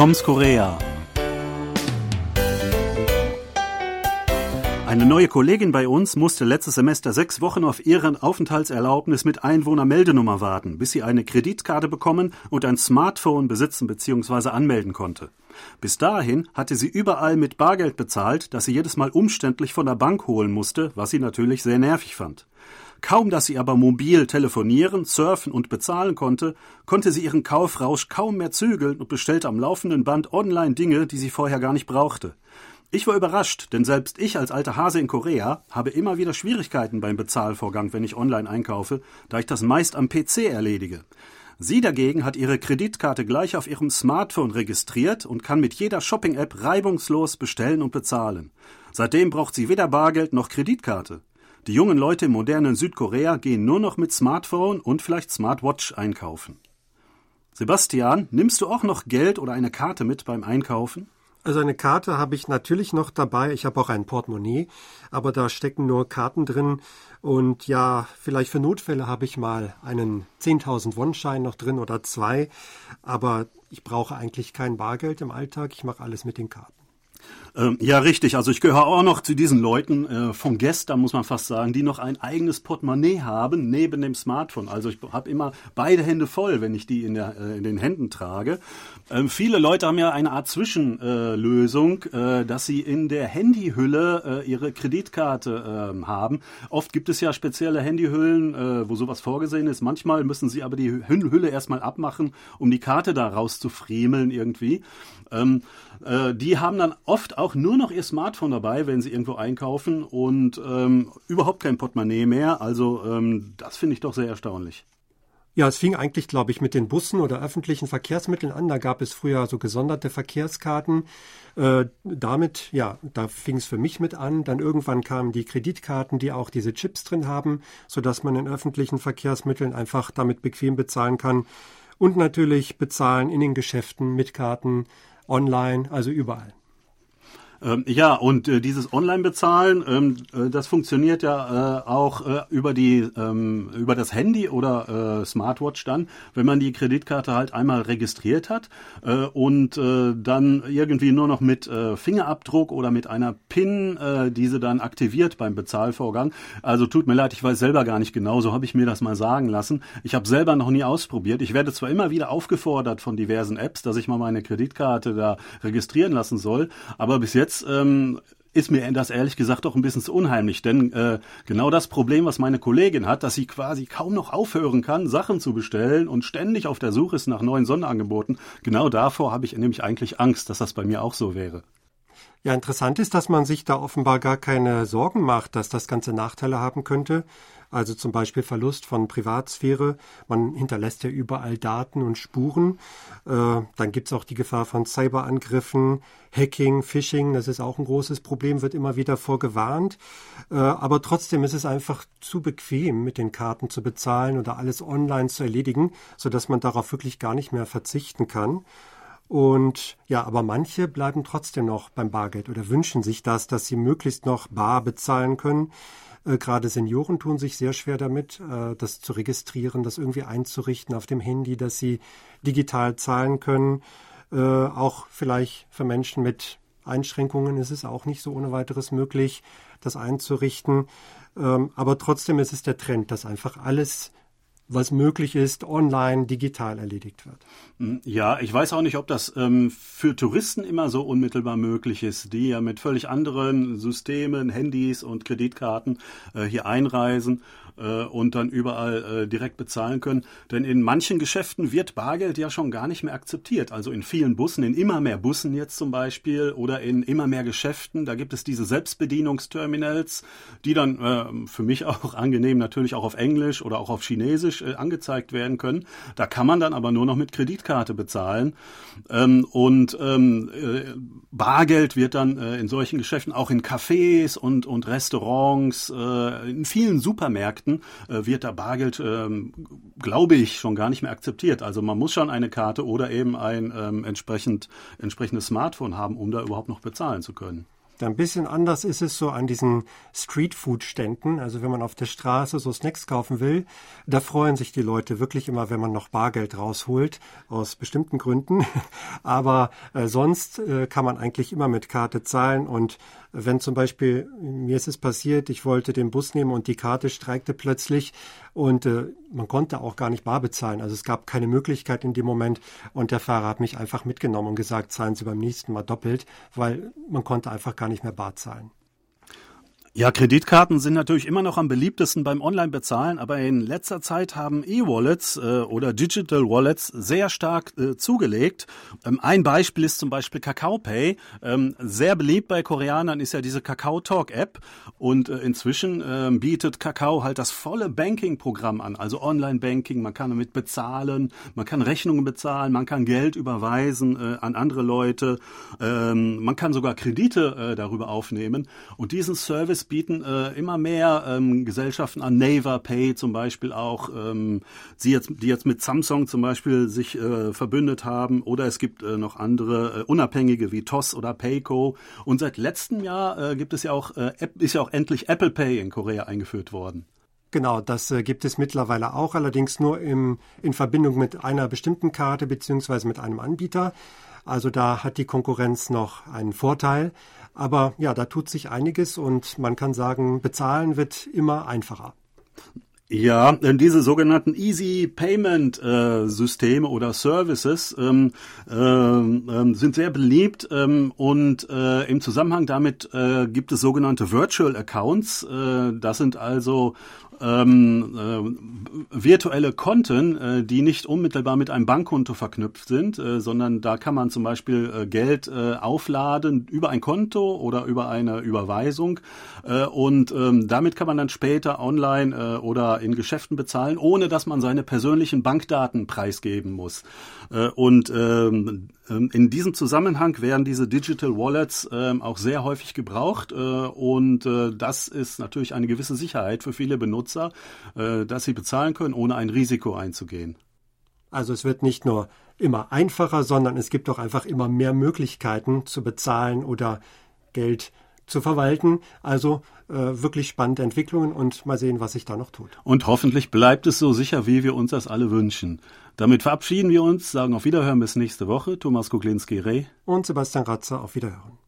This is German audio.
Toms Korea. Eine neue Kollegin bei uns musste letztes Semester sechs Wochen auf ihren Aufenthaltserlaubnis mit Einwohnermeldenummer warten, bis sie eine Kreditkarte bekommen und ein Smartphone besitzen bzw. anmelden konnte. Bis dahin hatte sie überall mit Bargeld bezahlt, das sie jedes Mal umständlich von der Bank holen musste, was sie natürlich sehr nervig fand. Kaum dass sie aber mobil telefonieren, surfen und bezahlen konnte, konnte sie ihren Kaufrausch kaum mehr zügeln und bestellte am laufenden Band online Dinge, die sie vorher gar nicht brauchte. Ich war überrascht, denn selbst ich als alter Hase in Korea habe immer wieder Schwierigkeiten beim Bezahlvorgang, wenn ich online einkaufe, da ich das meist am PC erledige. Sie dagegen hat ihre Kreditkarte gleich auf ihrem Smartphone registriert und kann mit jeder Shopping-App reibungslos bestellen und bezahlen. Seitdem braucht sie weder Bargeld noch Kreditkarte. Die jungen Leute im modernen Südkorea gehen nur noch mit Smartphone und vielleicht Smartwatch einkaufen. Sebastian, nimmst du auch noch Geld oder eine Karte mit beim Einkaufen? Also eine Karte habe ich natürlich noch dabei. Ich habe auch ein Portemonnaie, aber da stecken nur Karten drin. Und ja, vielleicht für Notfälle habe ich mal einen 10.000 Won-Schein noch drin oder zwei. Aber ich brauche eigentlich kein Bargeld im Alltag. Ich mache alles mit den Karten. Ähm, ja, richtig. Also ich gehöre auch noch zu diesen Leuten äh, von gestern, muss man fast sagen, die noch ein eigenes Portemonnaie haben neben dem Smartphone. Also ich habe immer beide Hände voll, wenn ich die in, der, äh, in den Händen trage. Ähm, viele Leute haben ja eine Art Zwischenlösung, äh, dass sie in der Handyhülle äh, ihre Kreditkarte ähm, haben. Oft gibt es ja spezielle Handyhüllen, äh, wo sowas vorgesehen ist. Manchmal müssen sie aber die Hülle erstmal abmachen, um die Karte da rauszufriemeln irgendwie. Ähm, äh, die haben dann oft auch nur noch ihr Smartphone dabei, wenn sie irgendwo einkaufen und ähm, überhaupt kein Portemonnaie mehr. Also ähm, das finde ich doch sehr erstaunlich. Ja, es fing eigentlich, glaube ich, mit den Bussen oder öffentlichen Verkehrsmitteln an. Da gab es früher so gesonderte Verkehrskarten. Äh, damit, ja, da fing es für mich mit an. Dann irgendwann kamen die Kreditkarten, die auch diese Chips drin haben, sodass man in öffentlichen Verkehrsmitteln einfach damit bequem bezahlen kann. Und natürlich bezahlen in den Geschäften mit Karten, online, also überall. Ähm, ja, und äh, dieses Online-Bezahlen, ähm, äh, das funktioniert ja äh, auch äh, über die ähm, über das Handy oder äh, Smartwatch dann, wenn man die Kreditkarte halt einmal registriert hat äh, und äh, dann irgendwie nur noch mit äh, Fingerabdruck oder mit einer PIN äh, diese dann aktiviert beim Bezahlvorgang. Also tut mir leid, ich weiß selber gar nicht genau, so habe ich mir das mal sagen lassen. Ich habe selber noch nie ausprobiert. Ich werde zwar immer wieder aufgefordert von diversen Apps, dass ich mal meine Kreditkarte da registrieren lassen soll, aber bis jetzt jetzt ähm, ist mir das ehrlich gesagt doch ein bisschen zu unheimlich, denn äh, genau das Problem, was meine Kollegin hat, dass sie quasi kaum noch aufhören kann, Sachen zu bestellen und ständig auf der Suche ist nach neuen Sonderangeboten, genau davor habe ich nämlich eigentlich Angst, dass das bei mir auch so wäre. Ja, interessant ist, dass man sich da offenbar gar keine Sorgen macht, dass das Ganze Nachteile haben könnte also zum Beispiel Verlust von Privatsphäre. Man hinterlässt ja überall Daten und Spuren. Äh, dann gibt's auch die Gefahr von Cyberangriffen, Hacking, Phishing. Das ist auch ein großes Problem, wird immer wieder vorgewarnt. Äh, aber trotzdem ist es einfach zu bequem, mit den Karten zu bezahlen oder alles online zu erledigen, sodass man darauf wirklich gar nicht mehr verzichten kann. Und ja, aber manche bleiben trotzdem noch beim Bargeld oder wünschen sich das, dass sie möglichst noch bar bezahlen können. Äh, gerade Senioren tun sich sehr schwer damit, äh, das zu registrieren, das irgendwie einzurichten auf dem Handy, dass sie digital zahlen können. Äh, auch vielleicht für Menschen mit Einschränkungen ist es auch nicht so ohne weiteres möglich, das einzurichten. Ähm, aber trotzdem ist es der Trend, dass einfach alles was möglich ist, online, digital erledigt wird. Hm, ja, ich weiß auch nicht, ob das ähm, für Touristen immer so unmittelbar möglich ist, die ja mit völlig anderen Systemen, Handys und Kreditkarten äh, hier einreisen äh, und dann überall äh, direkt bezahlen können. Denn in manchen Geschäften wird Bargeld ja schon gar nicht mehr akzeptiert. Also in vielen Bussen, in immer mehr Bussen jetzt zum Beispiel oder in immer mehr Geschäften, da gibt es diese Selbstbedienungsterminals, die dann äh, für mich auch angenehm natürlich auch auf Englisch oder auch auf Chinesisch äh, angezeigt werden können. Da kann man dann aber nur noch mit Kreditkarte bezahlen. Ähm, und ähm, äh, Bargeld wird dann äh, in solchen Geschäften auch in Cafés und, und Restaurants, äh, in vielen Supermärkten Märkten äh, wird da Bargeld, ähm, glaube ich, schon gar nicht mehr akzeptiert. Also man muss schon eine Karte oder eben ein ähm, entsprechend, entsprechendes Smartphone haben, um da überhaupt noch bezahlen zu können. Ein bisschen anders ist es so an diesen Streetfood-Ständen. Also wenn man auf der Straße so Snacks kaufen will, da freuen sich die Leute wirklich immer, wenn man noch Bargeld rausholt, aus bestimmten Gründen. Aber äh, sonst äh, kann man eigentlich immer mit Karte zahlen. Und wenn zum Beispiel, mir ist es passiert, ich wollte den Bus nehmen und die Karte streikte plötzlich und äh, man konnte auch gar nicht bar bezahlen. Also es gab keine Möglichkeit in dem Moment und der Fahrer hat mich einfach mitgenommen und gesagt, zahlen Sie beim nächsten Mal doppelt, weil man konnte einfach gar nicht mehr bar zahlen. Ja, Kreditkarten sind natürlich immer noch am beliebtesten beim Online-Bezahlen, aber in letzter Zeit haben E-Wallets äh, oder Digital Wallets sehr stark äh, zugelegt. Ähm, ein Beispiel ist zum Beispiel Kakao Pay. Ähm, sehr beliebt bei Koreanern ist ja diese Kakao Talk App und äh, inzwischen ähm, bietet Kakao halt das volle Banking-Programm an, also Online-Banking. Man kann damit bezahlen, man kann Rechnungen bezahlen, man kann Geld überweisen äh, an andere Leute, ähm, man kann sogar Kredite äh, darüber aufnehmen und diesen Service es bieten äh, immer mehr ähm, Gesellschaften an, Naver Pay zum Beispiel auch, ähm, die, jetzt, die jetzt mit Samsung zum Beispiel sich äh, verbündet haben. Oder es gibt äh, noch andere äh, unabhängige wie TOS oder Payco. Und seit letztem Jahr äh, gibt es ja auch, äh, ist ja auch endlich Apple Pay in Korea eingeführt worden. Genau, das äh, gibt es mittlerweile auch, allerdings nur im, in Verbindung mit einer bestimmten Karte beziehungsweise mit einem Anbieter. Also da hat die Konkurrenz noch einen Vorteil. Aber ja, da tut sich einiges und man kann sagen, bezahlen wird immer einfacher. Ja, denn diese sogenannten Easy Payment äh, Systeme oder Services ähm, äh, äh, sind sehr beliebt ähm, und äh, im Zusammenhang damit äh, gibt es sogenannte Virtual Accounts. Äh, das sind also ähm, äh, virtuelle Konten, äh, die nicht unmittelbar mit einem Bankkonto verknüpft sind, äh, sondern da kann man zum Beispiel äh, Geld äh, aufladen über ein Konto oder über eine Überweisung und ähm, damit kann man dann später online äh, in Geschäften bezahlen, ohne dass man seine persönlichen Bankdaten preisgeben muss. Äh, und ähm, ähm, in diesem Zusammenhang werden diese Digital Wallets ähm, auch sehr häufig gebraucht äh, und äh, das ist natürlich eine gewisse Sicherheit für viele Benutzer, dass sie bezahlen können, ohne ein Risiko einzugehen. Also es wird nicht nur immer einfacher, sondern es gibt auch einfach immer mehr Möglichkeiten zu bezahlen oder Geld zu verwalten. Also äh, wirklich spannende Entwicklungen und mal sehen, was sich da noch tut. Und hoffentlich bleibt es so sicher, wie wir uns das alle wünschen. Damit verabschieden wir uns, sagen auf Wiederhören bis nächste Woche. Thomas Kuklinski-Reh und Sebastian Ratzer auf Wiederhören.